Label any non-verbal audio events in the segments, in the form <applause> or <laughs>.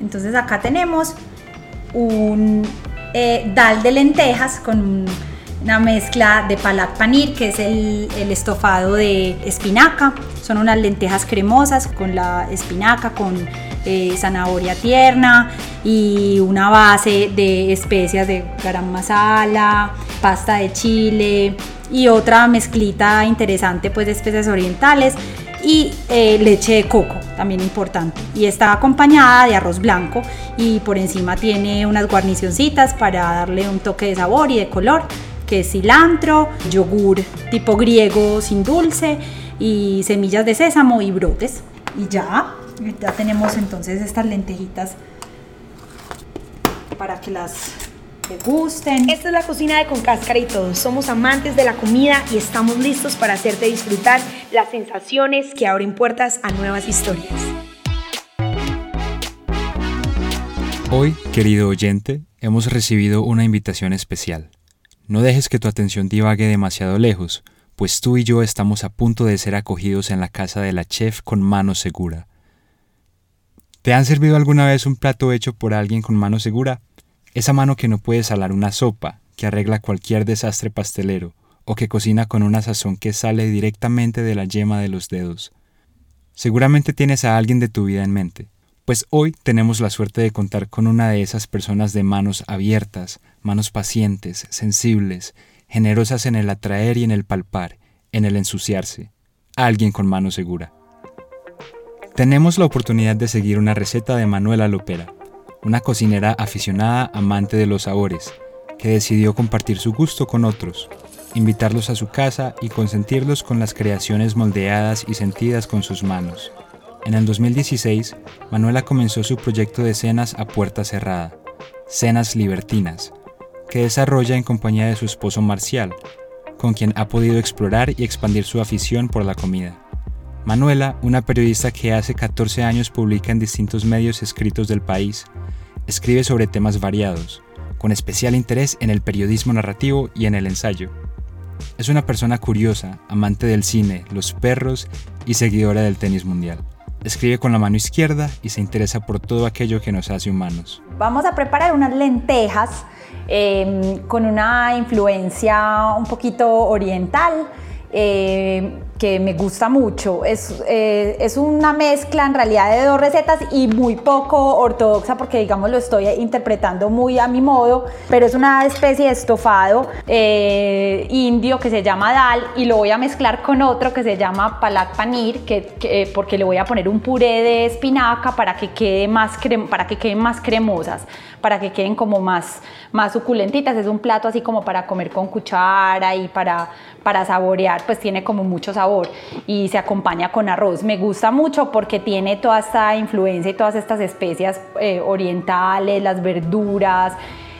Entonces acá tenemos un eh, dal de lentejas con una mezcla de palak panir, que es el, estofado de espinaca. Son unas lentejas cremosas con la espinaca, con eh, zanahoria tierna y una base de especias de garam masala, pasta de chile y otra mezclita interesante pues de especias orientales y eh, leche de coco, también importante. Y está acompañada de arroz blanco y por encima tiene unas guarnicioncitas para darle un toque de sabor y de color que es cilantro, yogur tipo griego sin dulce y semillas de sésamo y brotes. Y ya, ya tenemos entonces estas lentejitas para que las gusten. Esta es la cocina de Con Cáscara y Todo. Somos amantes de la comida y estamos listos para hacerte disfrutar las sensaciones que abren puertas a nuevas historias. Hoy, querido oyente, hemos recibido una invitación especial. No dejes que tu atención divague demasiado lejos, pues tú y yo estamos a punto de ser acogidos en la casa de la chef con mano segura. ¿Te han servido alguna vez un plato hecho por alguien con mano segura? Esa mano que no puede salar una sopa, que arregla cualquier desastre pastelero, o que cocina con una sazón que sale directamente de la yema de los dedos. Seguramente tienes a alguien de tu vida en mente. Pues hoy tenemos la suerte de contar con una de esas personas de manos abiertas, manos pacientes, sensibles, generosas en el atraer y en el palpar, en el ensuciarse. Alguien con mano segura. Tenemos la oportunidad de seguir una receta de Manuela Lopera, una cocinera aficionada amante de los sabores, que decidió compartir su gusto con otros, invitarlos a su casa y consentirlos con las creaciones moldeadas y sentidas con sus manos. En el 2016, Manuela comenzó su proyecto de cenas a puerta cerrada, Cenas Libertinas, que desarrolla en compañía de su esposo Marcial, con quien ha podido explorar y expandir su afición por la comida. Manuela, una periodista que hace 14 años publica en distintos medios escritos del país, escribe sobre temas variados, con especial interés en el periodismo narrativo y en el ensayo. Es una persona curiosa, amante del cine, los perros y seguidora del tenis mundial. Escribe con la mano izquierda y se interesa por todo aquello que nos hace humanos. Vamos a preparar unas lentejas em, con una influencia un poquito oriental. Eh, que me gusta mucho. Es, eh, es, una mezcla en realidad de dos recetas y muy poco ortodoxa porque digamos lo estoy interpretando muy a mi modo, pero es una especie de estofado eh, indio que se llama dal y lo voy a mezclar con otro que se llama palak panir que, porque le voy a poner un puré de espinaca para que, quede más para que queden más cremosas, para que queden como más, más suculentitas. Es un plato así como para comer con cuchara y para, para saborear, pues tiene como mucho sabor y se acompaña con arroz. Me gusta mucho porque tiene toda esta influencia y todas estas especias eh, orientales, las verduras.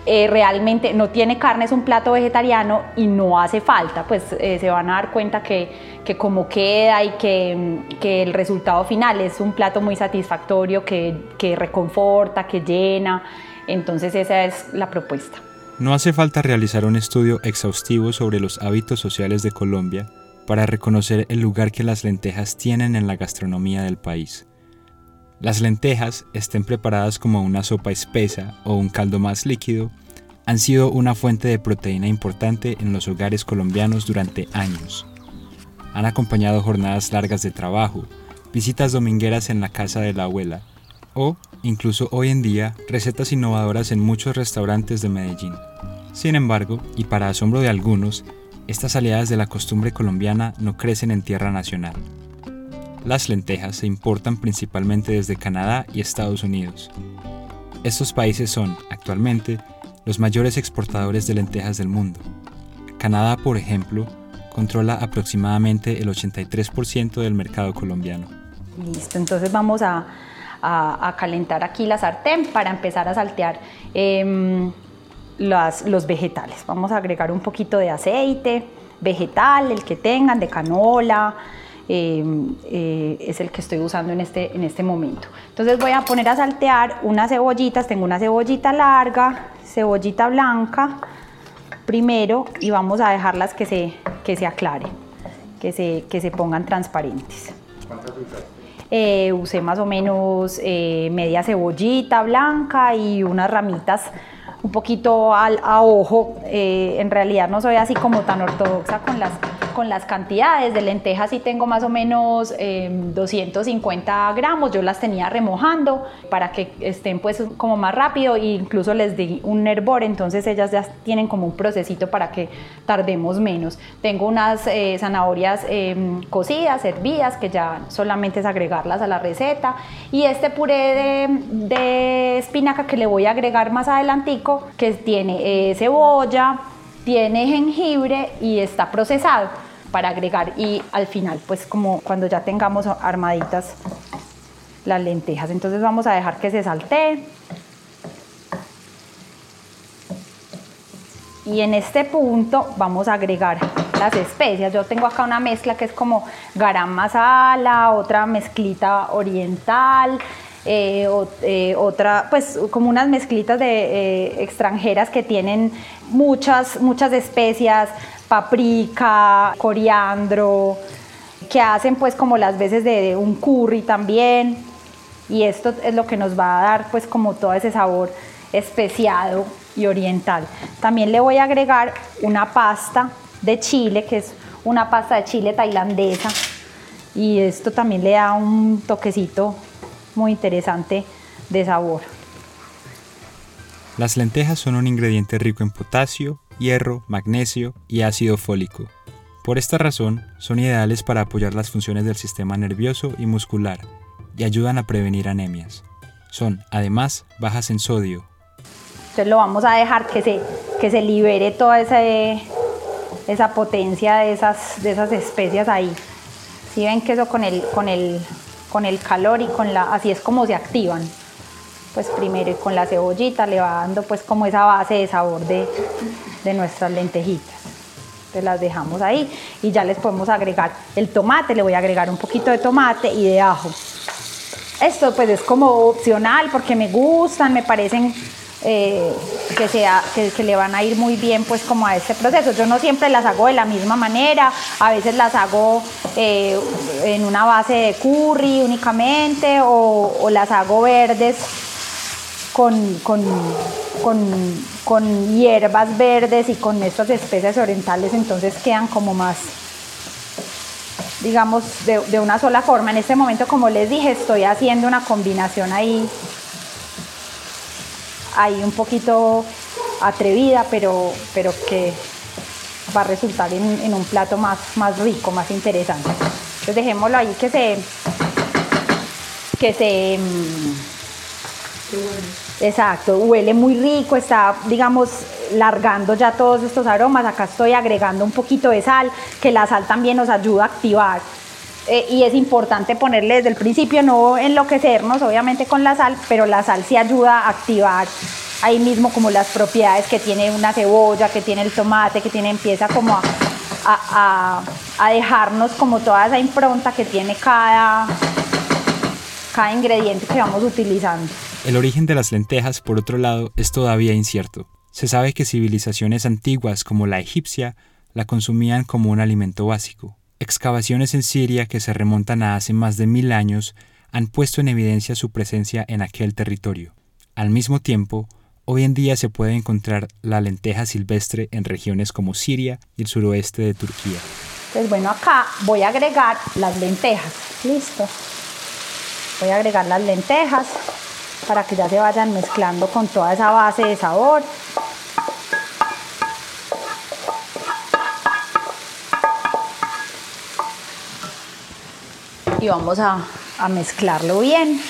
Eh, realmente no tiene carne, es un plato vegetariano y no hace falta, pues eh, se van a dar cuenta que, que como queda y que, que, el resultado final es un plato muy satisfactorio, que, que reconforta, que llena, entonces esa es la propuesta. No hace falta realizar un estudio exhaustivo sobre los hábitos sociales de Colombia para reconocer el lugar que las lentejas tienen en la gastronomía del país. Las lentejas, estén preparadas como una sopa espesa o un caldo más líquido, han sido una fuente de proteína importante en los hogares colombianos durante años. Han acompañado jornadas largas de trabajo, visitas domingueras en la casa de la abuela o, incluso hoy en día, recetas innovadoras en muchos restaurantes de Medellín. Sin embargo, y para asombro de algunos, estas aliadas de la costumbre colombiana no crecen en tierra nacional. Las lentejas se importan principalmente desde Canadá y Estados Unidos. Estos países son, actualmente, los mayores exportadores de lentejas del mundo. Canadá, por ejemplo, controla aproximadamente el 83% del mercado colombiano. Listo, entonces vamos a, calentar aquí la sartén para empezar a saltear em, los vegetales. Vamos a agregar un poquito de aceite vegetal, el que tengan, de canola, eh, eh, es el que estoy usando en este, en este momento. Entonces voy a poner a saltear unas cebollitas, tengo una cebollita larga, cebollita blanca primero y vamos a dejarlas que se, que se aclaren, que se, que se pongan transparentes. eh, usé más o menos eh, media cebollita blanca y unas ramitas un poquito al, a ojo. Eh, en realidad no soy así como tan ortodoxa con las, con las cantidades. De lentejas sí tengo más o menos 250 em, gramos. Yo las tenía remojando para que estén pues como más rápido e incluso les di un hervor. Entonces ellas ya tienen como un procesito para que tardemos menos. Tengo unas eh, zanahorias em, cocidas, hervidas, que ya solamente es agregarlas a la receta. Y este puré de, de espinaca que le voy a agregar más adelantico que tiene eh, cebolla, tiene jengibre y está procesado para agregar. Y al final pues como cuando ya tengamos armaditas las lentejas entonces vamos a dejar que se saltee y en este punto vamos a agregar las especias. Yo tengo acá una mezcla que es como garam masala otra mezclita oriental eh, eh, otra, pues como unas mezclitas de eh, extranjeras que tienen muchas, muchas especias, paprika, coriandro, que hacen pues como las veces de, un curry también. Y esto es lo que nos va a dar pues como todo ese sabor especiado y oriental. También le voy a agregar una pasta de chile, que es una pasta de chile tailandesa. Y esto también le da un toquecito muy interesante de sabor. Las lentejas son un ingrediente rico en potasio, hierro, magnesio y ácido fólico. Por esta razón, son ideales para apoyar las funciones del sistema nervioso y muscular y ayudan a prevenir anemias. Son, además, bajas en sodio. Entonces lo vamos a dejar que se, que se libere toda esa, esa potencia de esas, de esas especias ahí. Si ven que eso con el, con el con el calor y con la, así es como se activan. Pues primero con la cebollita le va dando pues como esa base de sabor de, de nuestras lentejitas. Entonces las dejamos ahí y ya les podemos agregar el tomate, le voy a agregar un poquito de tomate y de ajo. Esto pues es como opcional porque me gustan, me parecen eh, que, sea, que, le van a ir muy bien pues como a este proceso. Yo no siempre las hago de la misma manera, a veces las hago eh, en una base de curry únicamente o, las hago verdes con, con, con, hierbas verdes y con estas especies orientales, entonces quedan como más digamos, de, de, una sola forma. En este momento, como les dije, estoy haciendo una combinación ahí ahí un poquito atrevida, pero, pero que va a resultar en, un plato más, más rico, más interesante. Entonces dejémoslo ahí que se... que se... Exacto, huele muy rico, está, digamos, largando ya todos estos aromas. Acá estoy agregando un poquito de sal, que la sal también nos ayuda a activar. Eh, y es importante ponerle desde el principio, no enloquecernos obviamente con la sal, pero la sal sí ayuda a activar ahí mismo como las propiedades que tiene una cebolla, que tiene el tomate, que tiene, empieza como a, dejarnos como toda esa impronta que tiene cada, cada ingrediente que vamos utilizando. El origen de las lentejas, por otro lado, es todavía incierto. Se sabe que civilizaciones antiguas como la egipcia la consumían como un alimento básico. Excavaciones en Siria que se remontan a hace más de mil años han puesto en evidencia su presencia en aquel territorio. Al mismo tiempo, Hoy en día se puede encontrar la lenteja silvestre en regiones como Siria y el suroeste de Turquía. Pues bueno, acá voy a agregar las lentejas. Listo. Voy a agregar las lentejas para que ya se vayan mezclando con toda esa base de sabor. Y vamos a, mezclarlo bien.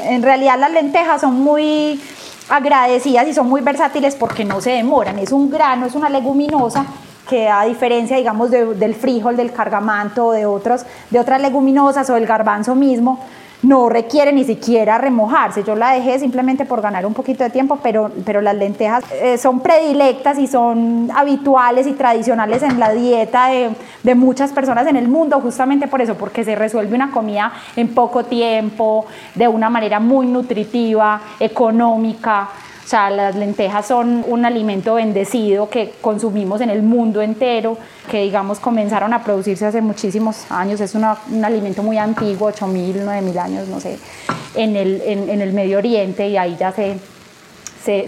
En realidad las lentejas son muy agradecidas y son muy versátiles porque no se demoran. Es un grano, es una leguminosa que a diferencia, digamos, del frijol, del cargamanto, de, otros, de otras leguminosas o del garbanzo mismo, no requiere ni siquiera remojarse. Yo la dejé simplemente por ganar un poquito de tiempo, pero, pero las lentejas eh, son predilectas y son habituales y tradicionales en la dieta de, de, muchas personas en el mundo, justamente por eso, porque se resuelve una comida en poco tiempo, de una manera muy nutritiva, económica. O sea, las lentejas son un alimento bendecido que consumimos en el mundo entero. que digamos comenzaron a producirse hace muchísimos años, es un alimento muy antiguo, 8.000, 9.000 años, no sé, en el, en, el Medio Oriente y ahí ya se,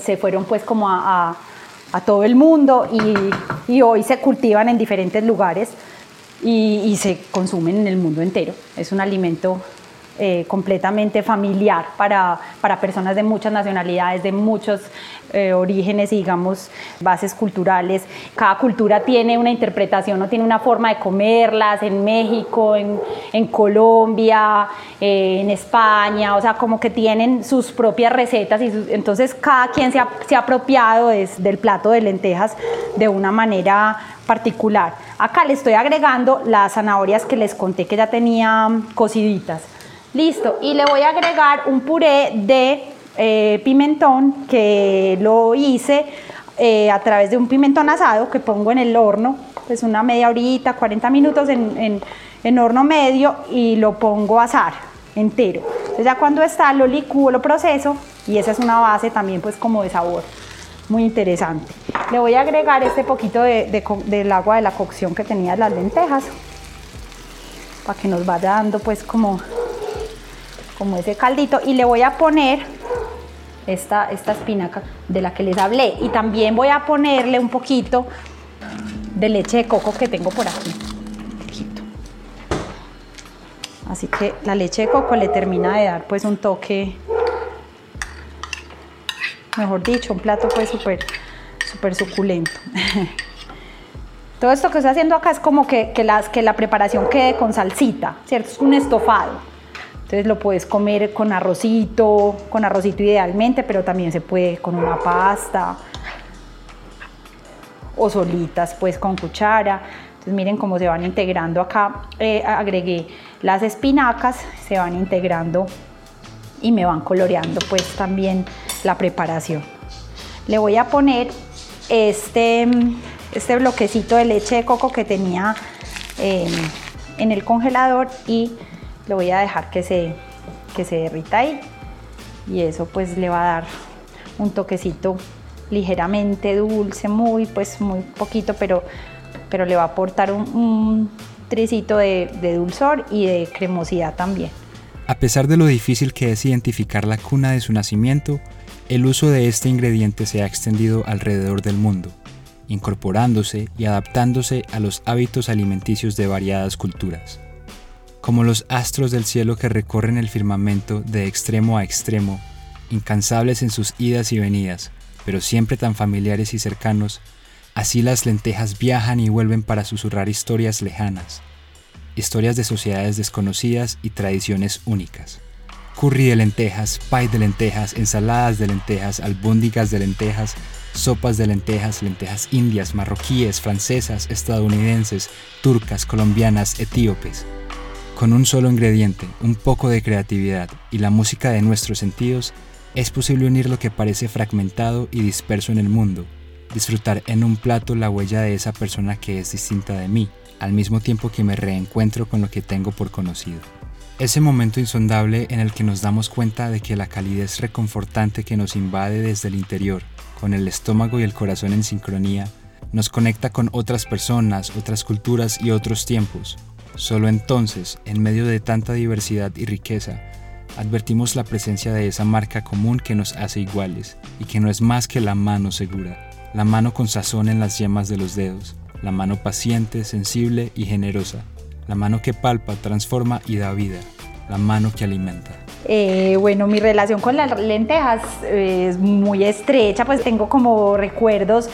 se, fueron pues como a, a, todo el mundo y, y, hoy se cultivan en diferentes lugares y, y se consumen en el mundo entero. Es un alimento eh, completamente familiar para, para, personas de muchas nacionalidades, de muchos eh, orígenes y digamos bases culturales. Cada cultura tiene una interpretación o tiene una forma de comerlas en México, en, en Colombia, eh, en España, o sea, como que tienen sus propias recetas y entonces cada quien se ha, se ha apropiado del plato de lentejas de una manera particular. Acá le estoy agregando las zanahorias que les conté que ya tenía cociditas. Listo, y le voy a agregar un puré de eh, pimentón que lo hice eh, a través de un pimentón asado que pongo en el horno, pues una media horita, 40 minutos en, en, horno medio y lo pongo a asar entero. Entonces ya cuando está lo licúo, lo proceso y esa es una base también pues como de sabor muy interesante. Le voy a agregar este poquito de, del agua de la cocción que tenía las lentejas para que nos vaya dando pues como como ese caldito y le voy a poner esta, esta espinaca de la que les hablé y también voy a ponerle un poquito de leche de coco que tengo por aquí. Así que la leche de coco le termina de dar pues un toque, mejor dicho, un plato pues súper súper suculento. <laughs> Todo esto que estoy haciendo acá es como que, que, las, que la preparación quede con salsita, ¿cierto? Es un estofado. Entonces lo puedes comer con arrocito, con arrocito idealmente, pero también se puede con una pasta o solitas pues con cuchara. Entonces miren cómo se van integrando acá. Eh, agregué las espinacas, se van integrando y me van coloreando pues también la preparación. Le voy a poner este, este bloquecito de leche de coco que tenía eh, en el congelador y lo voy a dejar que se, que se derrita ahí y eso pues le va a dar un toquecito ligeramente dulce, muy pues muy poquito, pero, pero le va a aportar un, tricito de, de dulzor y de cremosidad también. A pesar de lo difícil que es identificar la cuna de su nacimiento, el uso de este ingrediente se ha extendido alrededor del mundo, incorporándose y adaptándose a los hábitos alimenticios de variadas culturas como los astros del cielo que recorren el firmamento de extremo a extremo, incansables en sus idas y venidas, pero siempre tan familiares y cercanos, así las lentejas viajan y vuelven para susurrar historias lejanas, historias de sociedades desconocidas y tradiciones únicas. Curry de lentejas, pie de lentejas, ensaladas de lentejas, albóndigas de lentejas, sopas de lentejas, lentejas indias, marroquíes, francesas, estadounidenses, turcas, colombianas, etíopes. Con un solo ingrediente, un poco de creatividad y la música de nuestros sentidos, es posible unir lo que parece fragmentado y disperso en el mundo, disfrutar en un plato la huella de esa persona que es distinta de mí, al mismo tiempo que me reencuentro con lo que tengo por conocido. Ese momento insondable en el que nos damos cuenta de que la calidez reconfortante que nos invade desde el interior, con el estómago y el corazón en sincronía, nos conecta con otras personas, otras culturas y otros tiempos, Solo entonces, en medio de tanta diversidad y riqueza, advertimos la presencia de esa marca común que nos hace iguales y que no es más que la mano segura, la mano con sazón en las yemas de los dedos, la mano paciente, sensible y generosa, la mano que palpa, transforma y da vida, la mano que alimenta. Eh, bueno, mi relación con las lentejas es muy estrecha, pues tengo como recuerdos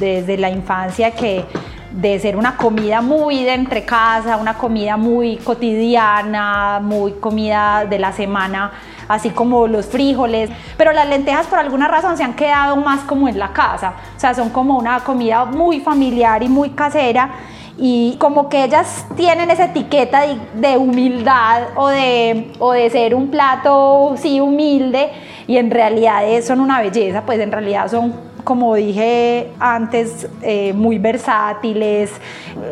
desde la infancia que de ser una comida muy de entre casa, una comida muy cotidiana, muy comida de la semana, así como los frijoles, pero las lentejas por alguna razón se han quedado más como en la casa, o sea, son como una comida muy familiar y muy casera. Y como que ellas tienen esa etiqueta de, humildad o de, o de ser un plato, sí, humilde, y en realidad son una belleza, pues en realidad son como dije antes, eh, muy versátiles,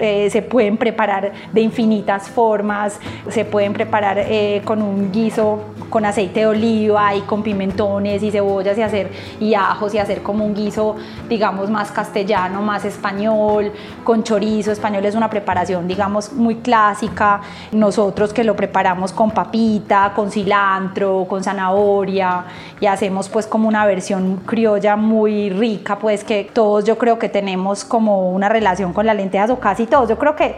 eh, se pueden preparar de infinitas formas, se pueden preparar eh, con un guiso con aceite de oliva y con pimentones y cebollas y hacer y ajos y hacer como un guiso, digamos, más castellano, más español, con chorizo. Español es una preparación, digamos, muy clásica. Nosotros que lo preparamos con papita, con cilantro, con zanahoria y hacemos pues como una versión criolla muy rica, pues que todos yo creo que tenemos como una relación con las lentejas o casi todos. Yo creo que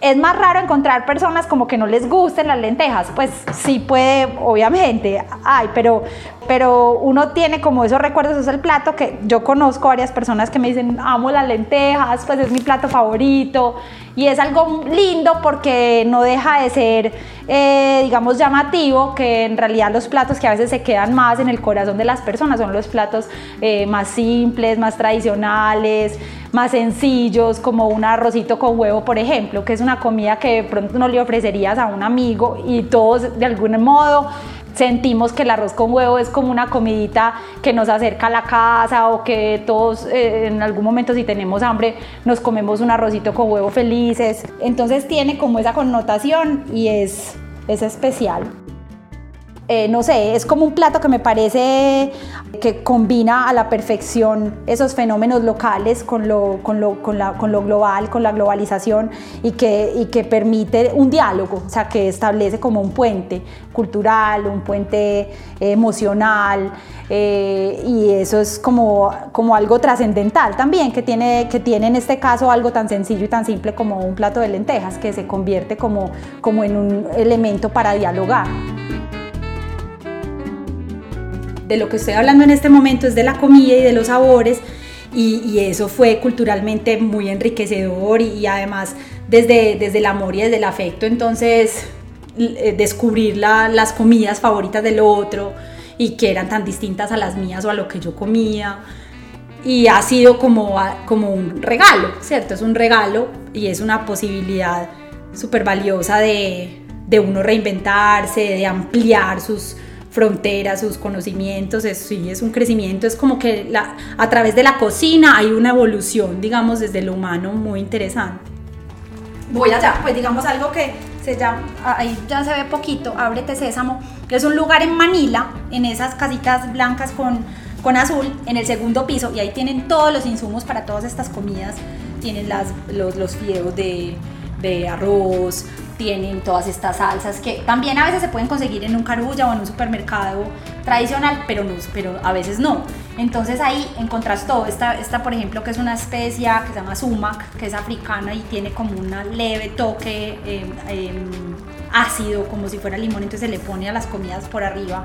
es más raro encontrar personas como que no les gusten las lentejas, pues sí puede, obviamente, ay, pero, pero uno tiene como esos recuerdos, es el plato que yo conozco varias personas que me dicen, amo las lentejas, pues es mi plato favorito, y es algo lindo porque no deja de ser, eh, digamos, llamativo, que en realidad los platos que a veces se quedan más en el corazón de las personas son los platos eh, más simples, más tradicionales, más sencillos, como un arrocito con huevo, por ejemplo, que es una comida que de pronto no le ofrecerías a un amigo y todos de algún modo sentimos que el arroz con huevo es como una comidita que nos acerca a la casa o que todos eh, en algún momento si tenemos hambre nos comemos un arrocito con huevo felices. Entonces tiene como esa connotación y es, es especial. Eh, no sé, es como un plato que me parece que combina a la perfección esos fenómenos locales con lo, global, con la globalización y que, permite un diálogo, o sea, que establece como un puente cultural, un puente emocional eh, y eso es como, algo trascendental también, que tiene, en este caso algo tan sencillo y tan simple como un plato de lentejas, que se convierte como en un elemento para dialogar de lo que estoy hablando en este momento es de la comida y de los sabores y, eso fue culturalmente muy enriquecedor y, además desde, desde el amor y desde el afecto, entonces eh, descubrir las comidas favoritas del otro y que eran tan distintas a las mías o a lo que yo comía. Y ha sido como, como un regalo, ¿cierto? Es un regalo y es una posibilidad súper valiosa de, de uno reinventarse, de ampliar sus, fronteras, sus conocimientos, es, sí, es un crecimiento, es como que la, a través de la cocina hay una evolución, digamos, desde lo humano muy interesante. Voy allá, pues digamos algo que se llama, ahí ya se ve poquito, Ábrete Sésamo, que es un lugar en Manila, en esas casitas blancas con, con azul, en el segundo piso, y ahí tienen todos los insumos para todas estas comidas, tienen las, los, los fideos de, de arroz, tienen todas estas salsas que también a veces se pueden conseguir en un carulla o en un supermercado tradicional, pero, no, pero a veces no. Entonces ahí encontrás todo. Esta, esta, por ejemplo, que es una especia que se llama sumac, que es africana y tiene como un leve toque em, em, ácido, como si fuera limón, entonces se le pone a las comidas por arriba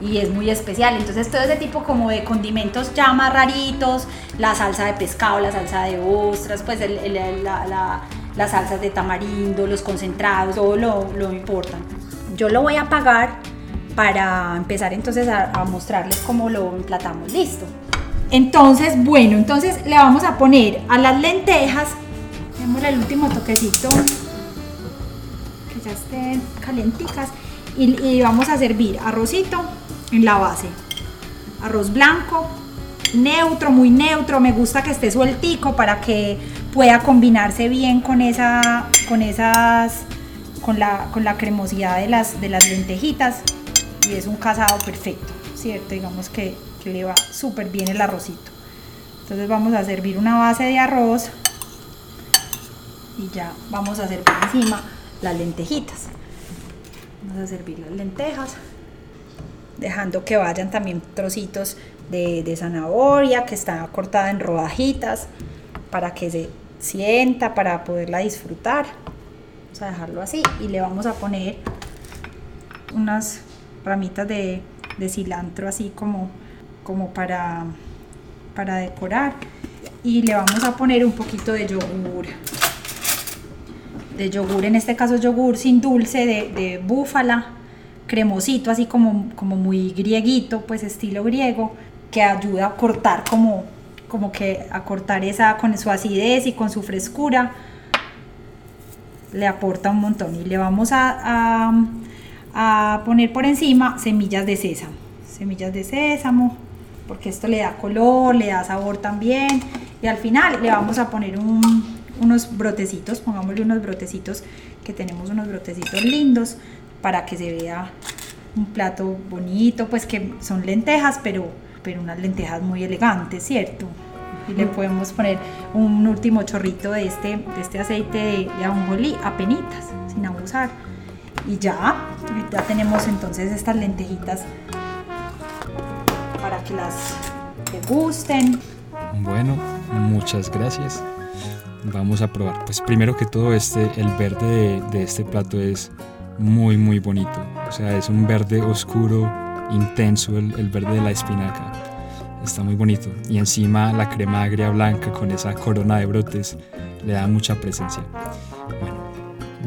y es muy especial. Entonces todo ese tipo como de condimentos ya más raritos, la salsa de pescado, la salsa de ostras, pues la las salsas de tamarindo, los concentrados, todo lo, lo importan. Yo lo voy a apagar para empezar entonces a, mostrarles cómo lo emplatamos. Listo. Entonces, bueno, entonces le vamos a poner a las lentejas, démosle el último toquecito, que ya estén calenticas, y, y vamos a servir arrocito en la base. Arroz blanco, neutro, muy neutro, me gusta que esté sueltico para que pueda combinarse bien con esa, con esas, con la, con la cremosidad de las, de las lentejitas y es un casado perfecto, ¿cierto? Digamos que, que le va súper bien el arrocito. Entonces vamos a servir una base de arroz y ya vamos a servir encima las lentejitas. Vamos a servir las lentejas, dejando que vayan también trocitos de, de zanahoria que está cortada en rodajitas para que se sienta, para poderla disfrutar. Vamos a dejarlo así y le vamos a poner unas ramitas de, cilantro así como, como para, para decorar. Y le vamos a poner un poquito de yogur. De yogur, en este caso yogur sin dulce de, de búfala cremosito, así como, como muy grieguito, pues estilo griego, que ayuda a cortar como como que a cortar esa con su acidez y con su frescura le aporta un montón y le vamos a, a, poner por encima semillas de sésamo semillas de sésamo porque esto le da color, le da sabor también. Y al final le vamos a poner unos brotecitos, pongámosle unos brotecitos, que tenemos unos brotecitos lindos para que se vea un plato bonito, pues que son lentejas, pero, pero unas lentejas muy elegantes, ¿cierto? Y le podemos poner un último chorrito de este, de este aceite de, de ajonjolí, penitas, sin abusar. Y ya, ya tenemos entonces estas lentejitas para que las gusten. Bueno, muchas gracias. Vamos a probar. Pues primero que todo este, el verde de, este plato es muy muy bonito. O sea, es un verde oscuro, intenso, el, el, verde de la espinaca. Está muy bonito. Y encima la crema agria blanca con esa corona de brotes le da mucha presencia. Bueno,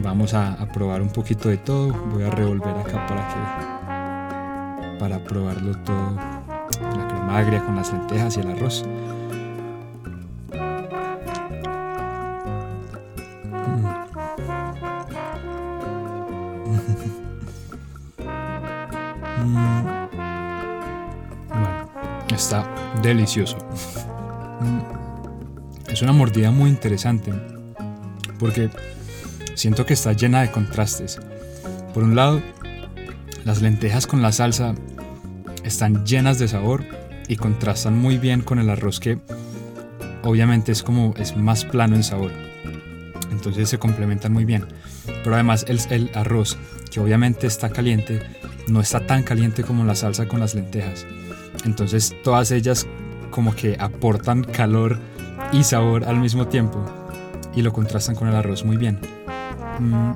vamos a, a probar un poquito de todo. Voy a revolver acá para que para probarlo todo la crema agria con las lentejas y el arroz. Delicioso. Es una mordida muy interesante porque siento que está llena de contrastes. Por un lado, las lentejas con la salsa están llenas de sabor y contrastan muy bien con el arroz que obviamente es como es más plano en sabor. Entonces se complementan muy bien. Pero además el, el arroz, que obviamente está caliente, no está tan caliente como la salsa con las lentejas. Entonces todas ellas como que aportan calor y sabor al mismo tiempo y lo contrastan con el arroz muy bien. Mm.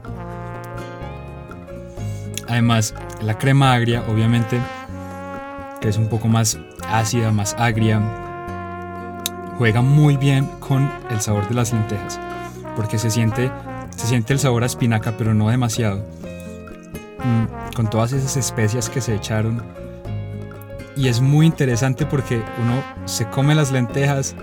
Además, la crema agria obviamente es un poco más ácida, más agria, juega muy bien con el sabor de las lentejas, porque se siente, se siente el sabor a espinaca, pero no demasiado. Mm, con todas esas especias que se echaron. Y es muy interesante porque uno se come las lentejas,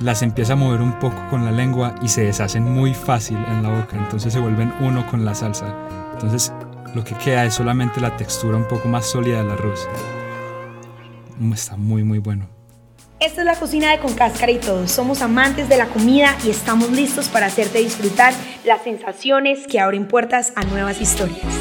las empieza a mover un poco con la lengua y se deshacen muy fácil en la boca, entonces se vuelven uno con la salsa. Entonces lo que queda es solamente la textura un poco más sólida del arroz. Está muy, muy bueno. Esta es la cocina de Con Cáscara y todo. Somos amantes de la comida y estamos listos para hacerte disfrutar las sensaciones que abren puertas a nuevas historias.